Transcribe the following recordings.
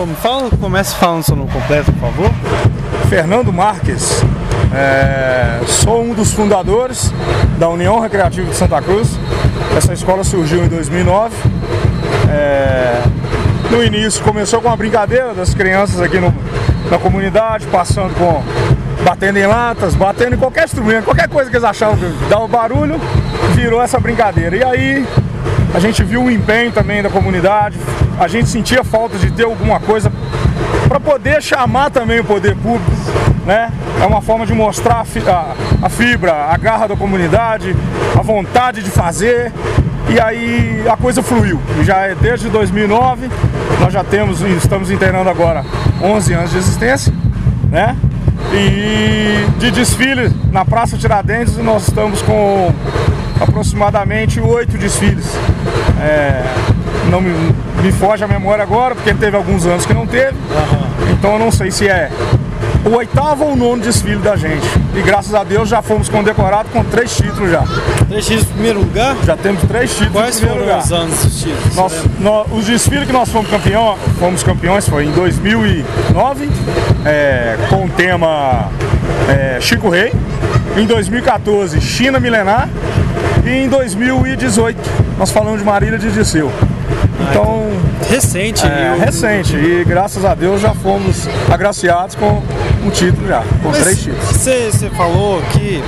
Bom, fala, comece falando seu nome completo, por favor. Fernando Marques. É, sou um dos fundadores da União Recreativa de Santa Cruz. Essa escola surgiu em 2009. É, no início começou com uma brincadeira das crianças aqui no, na comunidade, passando com batendo em latas, batendo em qualquer instrumento, qualquer coisa que eles achavam que dava barulho, virou essa brincadeira. E aí a gente viu o empenho também da comunidade, a gente sentia falta de ter alguma coisa para poder chamar também o poder público, né? É uma forma de mostrar a, fibra, a garra da comunidade, a vontade de fazer. E aí a coisa fluiu. Já é desde 2009, nós já temos, estamos internando agora 11 anos de existência, né? E de desfile na Praça Tiradentes nós estamos com aproximadamente oito desfiles. É, não me, me, foge a memória agora, porque teve alguns anos que não teve. Uhum. Então eu não sei se é o oitavo ou nono desfile da gente. E graças a Deus já fomos condecorados com três títulos já. Três títulos em primeiro lugar? Já temos três títulos Quais em primeiro foram lugar. os anos dos títulos? Nós, nós, os desfiles que nós fomos, campeão, fomos campeões foi em 2009, é, com o tema é, Chico Rei. Em 2014, China Milenar. E em 2018, nós falamos de Marília de Disseu. Então. Recente, é, eu... recente. E graças a Deus já fomos agraciados com um título já, com Mas três títulos. Você falou que,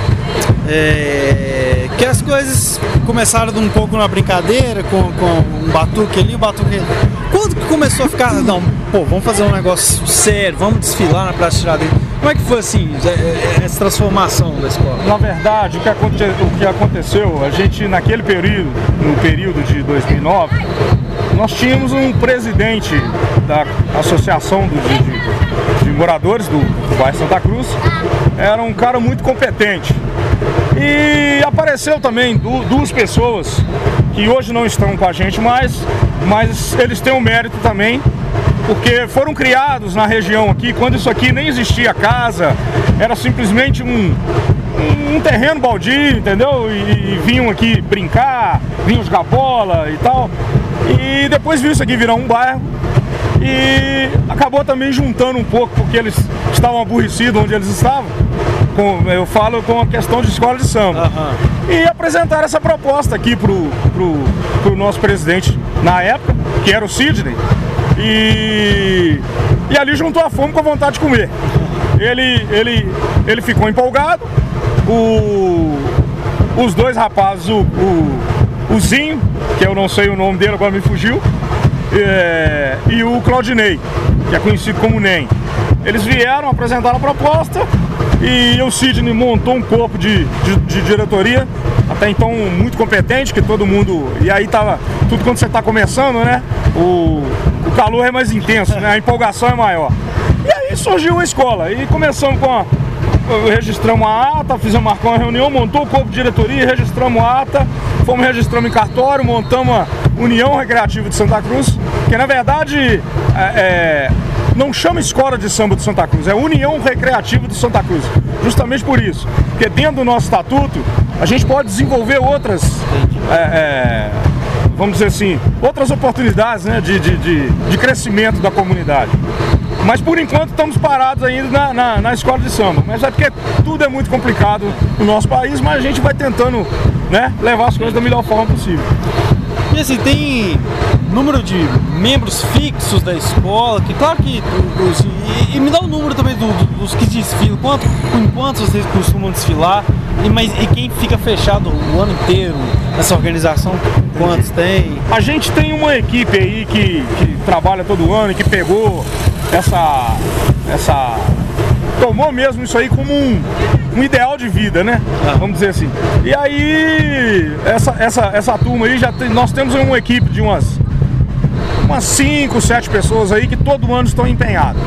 é, que as coisas começaram um pouco na brincadeira, com, com um batuque ali, um batuque ali. Quando que começou a ficar, não, pô, vamos fazer um negócio sério, vamos desfilar na Praça Tiradentes. Como é que foi assim, essa transformação da escola? Na verdade, o que, aconte, o que aconteceu, a gente naquele período, no período de 2009, nós tínhamos um presidente da Associação do, de, de, Moradores do, do bairro Santa Cruz, era um cara muito competente. E apareceu também du, duas pessoas que hoje não estão com a gente mais, mas eles têm um mérito também, porque foram criados na região aqui, quando isso aqui nem existia casa, era simplesmente um, um terreno baldio, entendeu? E, e, vinham aqui brincar, vinham jogar bola e tal. E depois viu isso aqui virar um bairro e acabou também juntando um pouco, porque eles estavam aborrecidos onde eles estavam. Com, eu falo com a questão de escola de samba. Uhum. E apresentaram essa proposta aqui pro, pro, pro nosso presidente na época, que era o Sidney. E, e ali juntou a fome com a vontade de comer. Ele, ele, ele ficou empolgado. O, os dois rapazes, o, o, o Zinho, que eu não sei o nome dele, agora me fugiu, é, e o Claudinei, que é conhecido como NEM. Eles vieram, apresentaram a proposta e o Sidney montou um corpo de, de, de, diretoria, até então muito competente, que todo mundo. E aí tava. Tudo quando você está começando, né? O, o calor é mais intenso, né? A empolgação é maior. E aí surgiu a escola. E começamos com a, registramos a ata, fizemos marcar uma reunião, montou o corpo de diretoria, registramos a ata, fomos registramos em cartório, montamos a União Recreativa de Santa Cruz, que na verdade é, é, não chama Escola de Samba de Santa Cruz, é União Recreativa de Santa Cruz. Justamente por isso, porque dentro do nosso estatuto a gente pode desenvolver outras, é, é, vamos dizer assim, outras oportunidades né, de, de, de, de crescimento da comunidade. Mas por enquanto estamos parados ainda na, na, na, escola de samba. Mas é porque tudo é muito complicado no nosso país, mas a gente vai tentando né, levar as coisas da melhor forma possível. E assim, tem número de membros fixos da escola, que claro que. E, e, me dá o número também do, do, dos que desfilam, quanto, com quantos vocês costumam desfilar, e, mas, e quem fica fechado o ano inteiro nessa organização, quantos tem? A gente tem uma equipe aí que, que trabalha todo ano e que pegou essa. essa tomou mesmo isso aí como um, um ideal de vida, né? Ah. Vamos dizer assim. E aí, essa, essa, essa turma aí, já tem, nós temos uma equipe de umas umas 5, 7 pessoas aí que todo ano estão empenhados.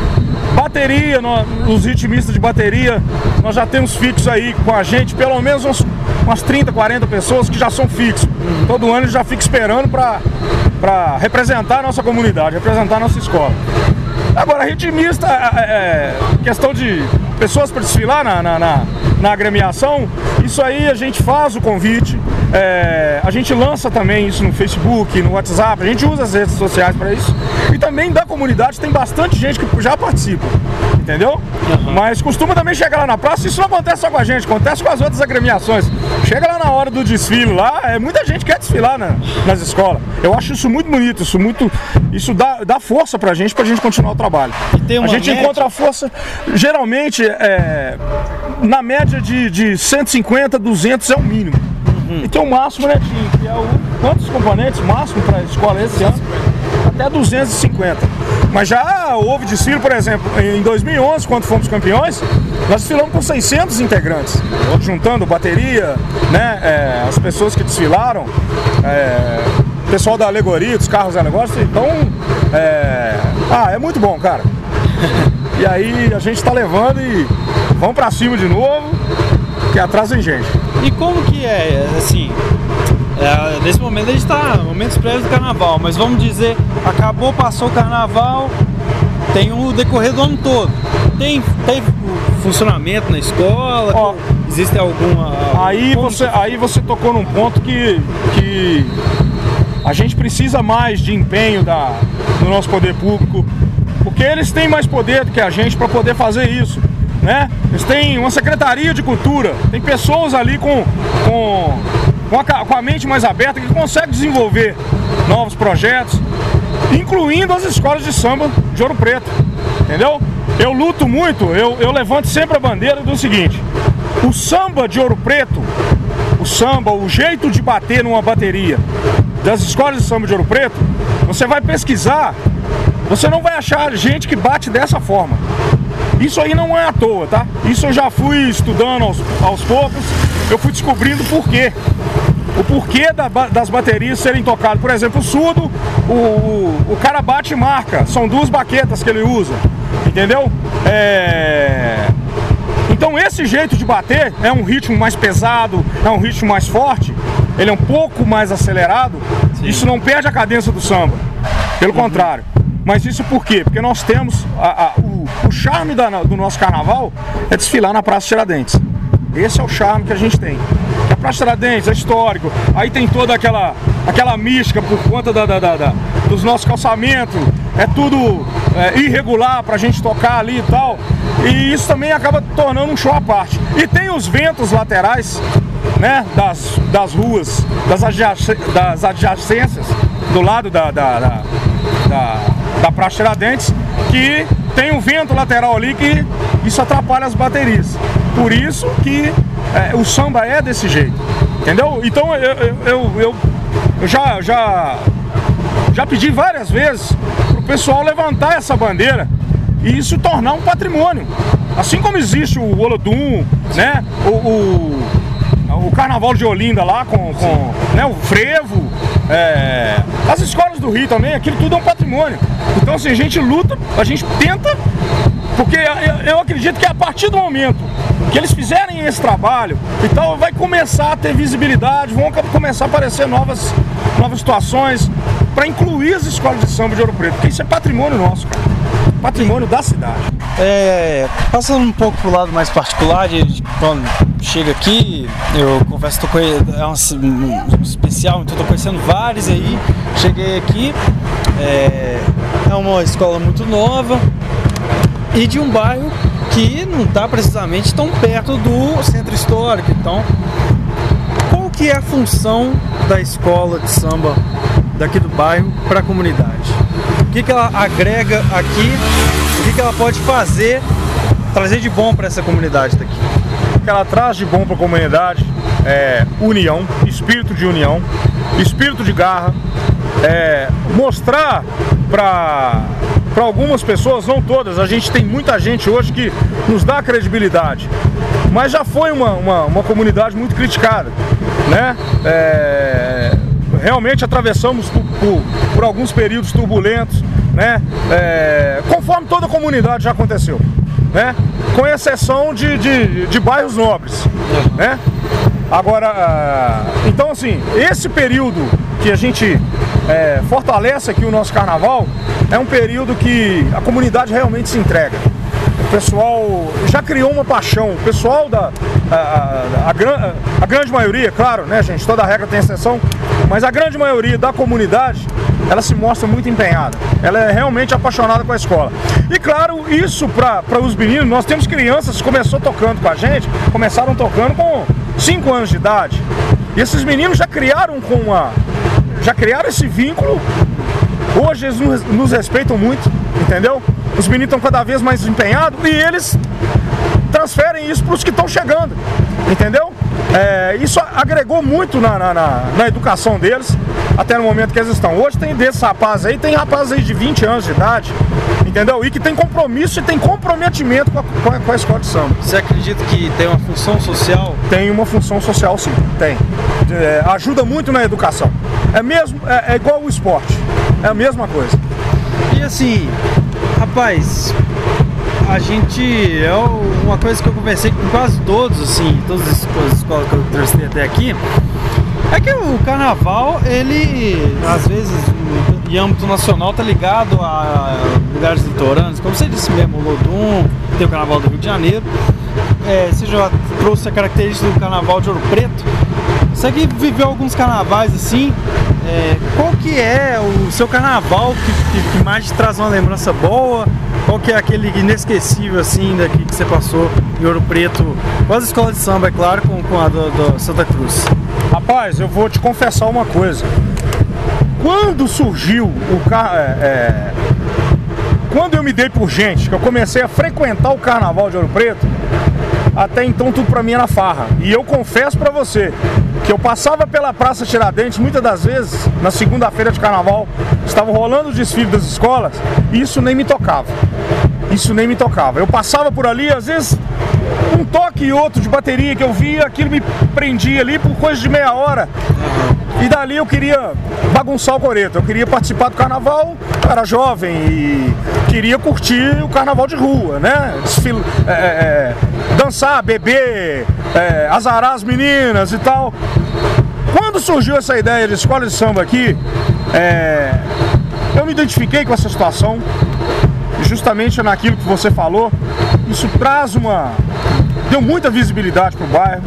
Bateria, nós, os ritmistas de bateria, nós já temos fixos aí com a gente, pelo menos umas, umas 30, 40 pessoas que já são fixos. Todo ano já fica esperando para representar a nossa comunidade, representar a nossa escola. Agora, ritmista, é, é, questão de pessoas para desfilar na, na, na, na, agremiação, isso aí a gente faz o convite, é, a gente lança também isso no Facebook, no WhatsApp, a gente usa as redes sociais para isso. E também da comunidade tem bastante gente que já participa, entendeu? Uhum. Mas costuma também chegar lá na praça, isso não acontece só com a gente, acontece com as outras agremiações. Chega lá na hora do desfile lá, é, muita gente quer desfilar na, nas escolas. Eu acho isso muito bonito, isso muito. Isso dá, dá força pra gente, pra gente continuar o trabalho. a gente média? encontra a força, geralmente, é, na média de, de 150, 200 é o mínimo. Uhum. E tem o máximo, né, Tim? Que é o. Quantos componentes máximo para a escola esse ano? Até 250. Mas já houve desfile, por exemplo, em 2011, quando fomos campeões, nós desfilamos com 600 integrantes, juntando bateria, né, é, as pessoas que desfilaram, é, pessoal da alegoria, dos carros alegóricos. Então, é, ah, é muito bom, cara. E aí a gente está levando e vamos para cima de novo, que atrás vem gente. E como que é, assim, é, nesse momento a gente está momentos prévios do carnaval, mas vamos dizer, acabou, passou o carnaval, tem o decorrer do ano todo. Tem, tem funcionamento na escola? Ó, existe alguma. Aí você, aí você tocou num ponto que, que a gente precisa mais de empenho da, do nosso poder público, porque eles têm mais poder do que a gente para poder fazer isso né? Eles têm uma secretaria de cultura, tem pessoas ali com, com, com, a, com a mente mais aberta que conseguem desenvolver novos projetos, incluindo as escolas de samba de Ouro Preto, entendeu? Eu luto muito, eu, eu levanto sempre a bandeira do seguinte: o samba de Ouro Preto, o samba, o jeito de bater numa bateria das escolas de samba de Ouro Preto, você vai pesquisar, você não vai achar gente que bate dessa forma. Isso aí não é à toa, tá? Isso eu já fui estudando aos, aos poucos, eu fui descobrindo por quê. O porquê da, das baterias serem tocadas. Por exemplo, o surdo, o, o, o, cara bate e marca. São duas baquetas que ele usa. Entendeu? É... Então esse jeito de bater é um ritmo mais pesado, é um ritmo mais forte, ele é um pouco mais acelerado. Sim. Isso não perde a cadência do samba. Pelo uhum. contrário. Mas isso por quê? Porque nós temos a, a, o, o, charme da, do nosso carnaval é desfilar na Praça Tiradentes. Esse é o charme que a gente tem. A Praça Tiradentes é histórico, aí tem toda aquela, aquela mística por conta da, da, da, da dos nossos calçamentos, é tudo é, irregular pra gente tocar ali e tal. E isso também acaba tornando um show à parte. E tem os ventos laterais, né, das, das ruas, das, das adjacências, do lado da, da, da, da da Praça Tiradentes, que tem um vento lateral ali que isso atrapalha as baterias. Por isso que é, o samba é desse jeito, entendeu? Então eu, eu, eu, eu já, já, já pedi várias vezes para o pessoal levantar essa bandeira e isso tornar um patrimônio. Assim como existe o Olodum, né? O, o, o Carnaval de Olinda lá com, com né? o frevo, é, as escolas do Rio também, aquilo tudo é um patrimônio. Então, assim, a gente luta, a gente tenta, porque eu acredito que a partir do momento que eles fizerem esse trabalho e tal, vai começar a ter visibilidade, vão começar a aparecer novas, novas situações para incluir as escolas de samba de Ouro Preto, porque isso é patrimônio nosso. Patrimônio da cidade. É, passando um pouco pro lado mais particular, de, quando chega aqui, eu confesso que é um, um, especial, então estou conhecendo vários aí. Cheguei aqui, é, é uma escola muito nova e de um bairro que não está precisamente tão perto do centro histórico. Então, qual que é a função da escola de samba daqui do bairro para a comunidade? O que, que ela agrega aqui? O que, que ela pode fazer, trazer de bom para essa comunidade daqui? Que ela traz de bom para a comunidade é união, espírito de união, espírito de garra, é, mostrar para para algumas pessoas, não todas, a gente tem muita gente hoje que nos dá credibilidade, mas já foi uma, uma, uma comunidade muito criticada, né? É, realmente atravessamos por, por, por, alguns períodos turbulentos, né? É, conforme toda comunidade já aconteceu, né? Com exceção de, de, de bairros nobres, né? Agora, então assim, esse período que a gente é, fortalece aqui o nosso carnaval é um período que a comunidade realmente se entrega. O pessoal já criou uma paixão, o pessoal da, a, a, a, grande maioria, claro, né, gente? Toda regra tem exceção, mas a grande maioria da comunidade ela se mostra muito empenhada. Ela é realmente apaixonada com a escola. E claro, isso para os meninos, nós temos crianças que começou tocando com a gente, começaram tocando com 5 anos de idade. E esses meninos já criaram com uma. Já criaram esse vínculo. Hoje eles nos respeitam muito, entendeu? Os meninos estão cada vez mais empenhados e eles transferem isso para os que estão chegando, entendeu? É, isso agregou muito na, na, na, na, educação deles, até no momento que eles estão. Hoje tem desses rapazes aí, tem rapazes aí de 20 anos de idade, entendeu? E que tem compromisso e tem comprometimento com a, com a, com a escola de samba. Você acredita que tem uma função social? Tem uma função social sim, tem. É, ajuda muito na educação. É mesmo, é, é igual o esporte, é a mesma coisa. E assim, rapaz, a gente. É uma coisa que eu conversei com quase todos, assim, todas as escolas que eu trouxe até aqui. É que o carnaval, ele às vezes em âmbito nacional tá ligado a lugares litorâneos, como você disse mesmo, Lodum, tem o carnaval do Rio de Janeiro. É, você já trouxe a característica do carnaval de Ouro Preto. Você que viveu alguns carnavais assim, é, qual que é o seu carnaval que, que, que, mais te traz uma lembrança boa? Qual que é aquele inesquecível assim daqui que você passou em Ouro Preto? Com as escolas de samba, é claro, com, com a do Santa Cruz. Rapaz, eu vou te confessar uma coisa. Quando surgiu o carro. É, é, quando eu me dei por gente, que eu comecei a frequentar o carnaval de Ouro Preto, até então tudo pra mim era farra. E eu confesso pra você que eu passava pela Praça Tiradentes, muitas das vezes, na segunda-feira de carnaval, estavam rolando o desfile das escolas, e isso nem me tocava. Isso nem me tocava. Eu passava por ali, às vezes, um toque e outro de bateria que eu via, aquilo me prendia ali por coisa de meia hora. E dali eu queria bagunçar o coreto, eu queria participar do carnaval, era jovem e queria curtir o carnaval de rua, né? Desfil, é, é, é dançar, beber, é, azarar as meninas e tal. Quando surgiu essa ideia de escola de samba aqui, é, eu me identifiquei com essa situação, justamente naquilo que você falou. Isso traz uma. deu muita visibilidade para o bairro,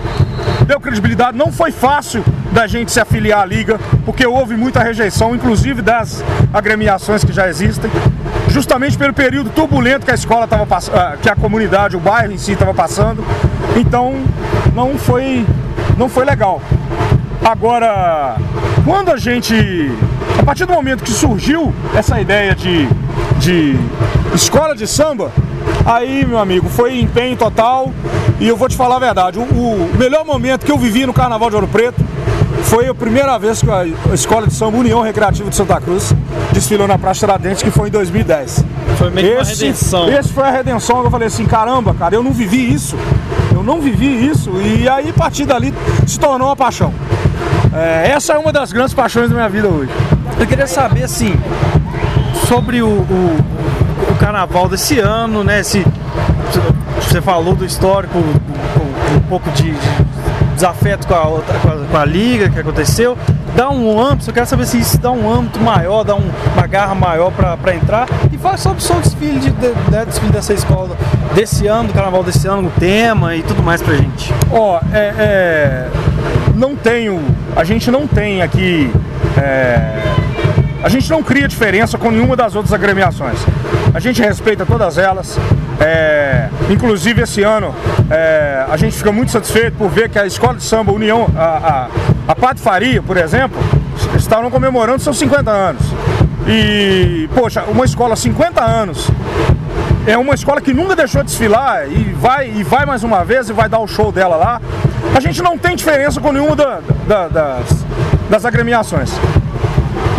deu credibilidade. Não foi fácil da gente se afiliar à liga, porque houve muita rejeição, inclusive das agremiações que já existem, justamente pelo período turbulento que a escola estava passando, ah, que a comunidade, o bairro em si estava passando. Então não foi, não foi legal. Agora, quando a gente, a partir do momento que surgiu essa ideia de, de escola de samba, aí, meu amigo, foi empenho total. E eu vou te falar a verdade, o, o melhor momento que eu vivi no Carnaval de Ouro Preto foi a primeira vez que a Escola de Samba União Recreativa de Santa Cruz desfilou na Praça Tiradentes, que foi em 2010. Foi meio esse, uma redenção. Esse foi a redenção que eu falei assim, caramba, cara, eu não vivi isso. Eu não vivi isso. E aí, a partir dali, se tornou uma paixão. É, essa é uma das grandes paixões da minha vida hoje. Eu queria saber, assim, sobre o, o carnaval desse ano, né? Se, você falou do histórico, um, pouco de, de desafeto com a, com a, com a, liga que aconteceu, dá um âmbito, eu quero saber se isso dá um âmbito maior, dá um, uma garra maior para entrar. E fala sobre o seu desfile, de, de, de, desfile dessa escola desse ano, do carnaval desse ano, o tema e tudo mais pra gente. Ó, oh, é, é, não tenho, a gente não tem aqui. É, a gente não cria diferença com nenhuma das outras agremiações. A gente respeita todas elas. É, inclusive esse ano é, a gente fica muito satisfeito por ver que a Escola de Samba União, a, a, a por exemplo, estavam comemorando seus 50 anos. E, poxa, uma escola 50 anos é uma escola que nunca deixou de desfilar e vai, e vai mais uma vez e vai dar o show dela lá. A gente não tem diferença com nenhuma da, da, das, das agremiações.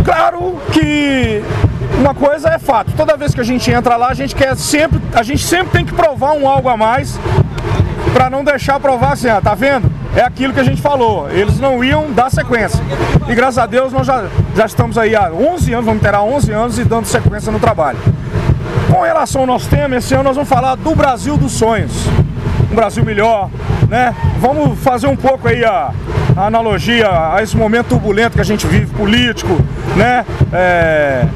Claro que uma coisa é fato, toda vez que a gente entra lá, a gente quer sempre, a gente sempre tem que provar um algo a mais para não deixar provar assim, ah, tá vendo? É aquilo que a gente falou, eles não iam dar sequência. E graças a Deus nós já, já estamos aí há 11 anos, vamos ter 11 anos e dando sequência no trabalho. Com relação ao nosso tema, esse ano nós vamos falar do Brasil dos sonhos. Um Brasil melhor, né? Vamos fazer um pouco aí a, a analogia a esse momento turbulento que a gente vive, político, né? É,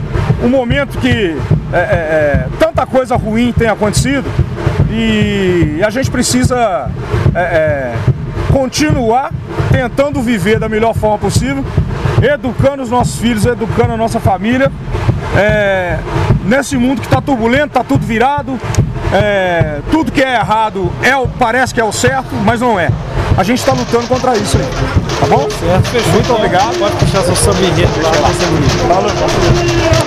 um momento que é, é, é, tanta coisa ruim tem acontecido e a gente precisa é, é, continuar tentando viver da melhor forma possível, educando os nossos filhos, educando a nossa família. É, nesse mundo que está turbulento, está tudo virado, tudo que é errado é, parece que é o certo, mas não é. A gente está lutando contra isso aí. Tá bom? Certo, fechou. Muito obrigado. Pode puxar seu samba enredo lá, vai ser bonito. Valeu.